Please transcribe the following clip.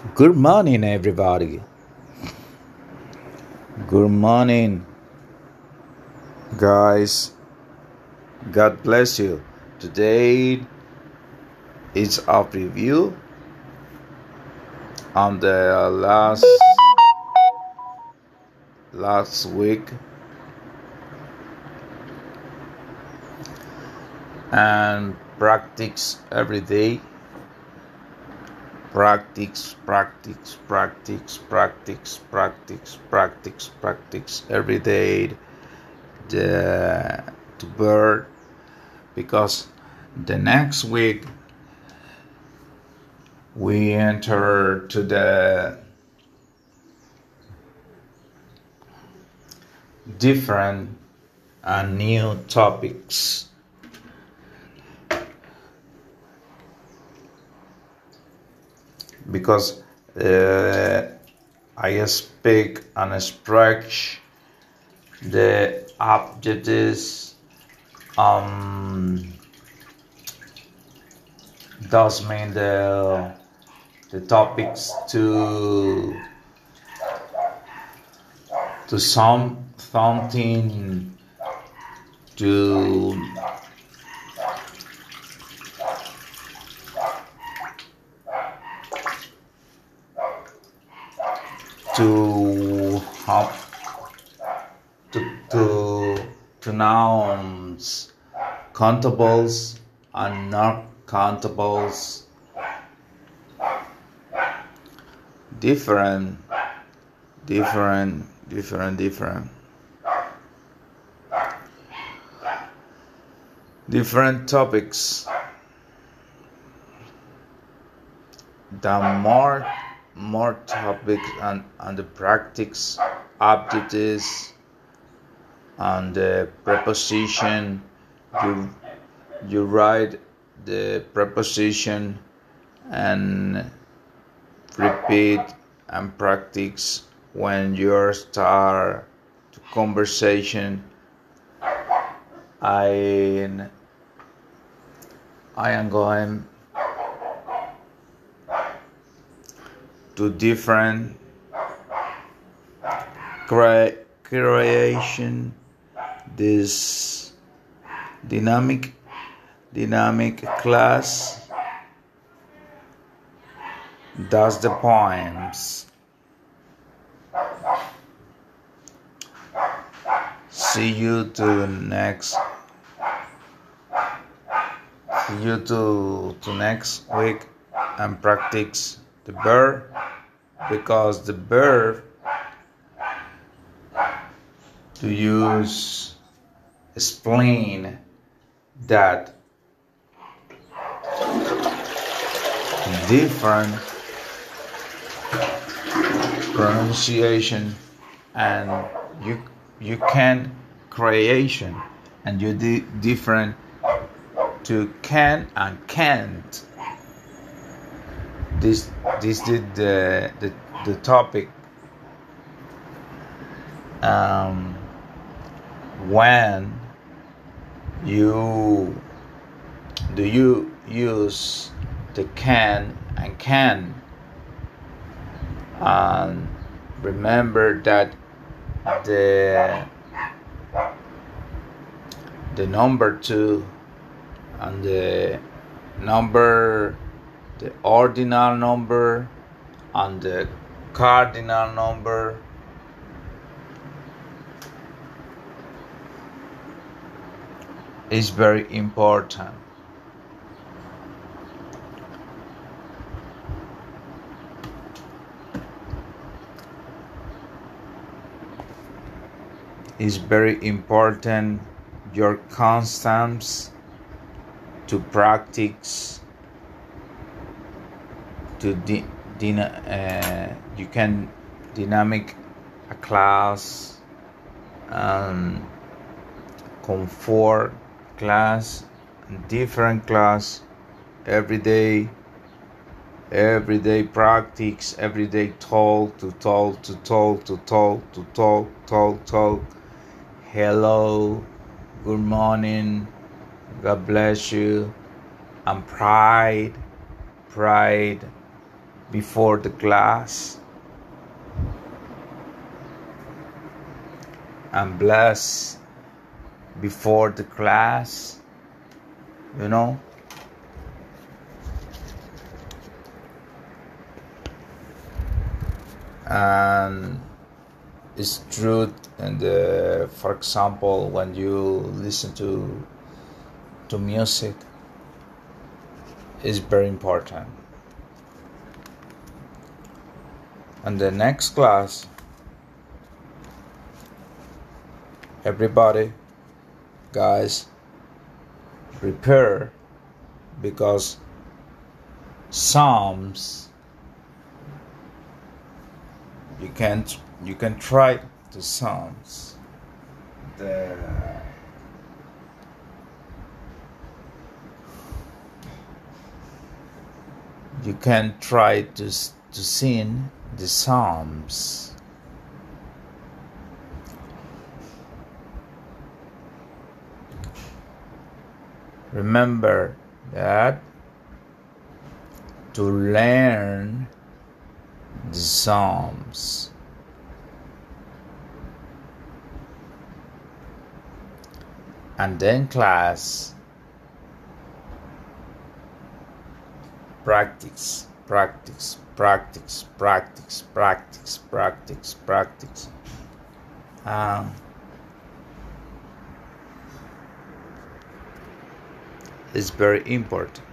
Good morning, everybody. Good morning, guys. God bless you. Today is a review on the last last week and practice every day practice practice practice practice practice practice practice every day the to bird because the next week we enter to the different and new topics because uh, I speak and stretch the objectives um does mean the the topics to to some something to to help to to to nouns countables and not countables. Different different different different. Different topics. The more more topics and, and the practice objectives and the preposition. You you write the preposition and repeat and practice when you start the conversation. I I am going to different cre- creation. This dynamic dynamic class does the poems. See you to next see you to to next week and practice the verb because the verb to use explain that different pronunciation and you you can creation and you di- different to can and can't this this did the the, the topic um, when you do you use the can and can? And remember that the the number two and the number the ordinal number and the cardinal number. Is very important. Is very important your constants to practice to dyna- uh, you can dynamic a class and comfort class different class every day everyday practice everyday talk to talk to talk to talk to talk talk talk. Hello good morning god bless you. And pride pride before the class. And bless before the class you know. And it's true and uh, for example when you listen to to music is very important and the next class everybody guys prepare because psalms you can you can try the psalms. The you can try to to sing the psalms. Remember that to learn the psalms. And then class. Practice practice practice practice practice practice practice. Um, is very important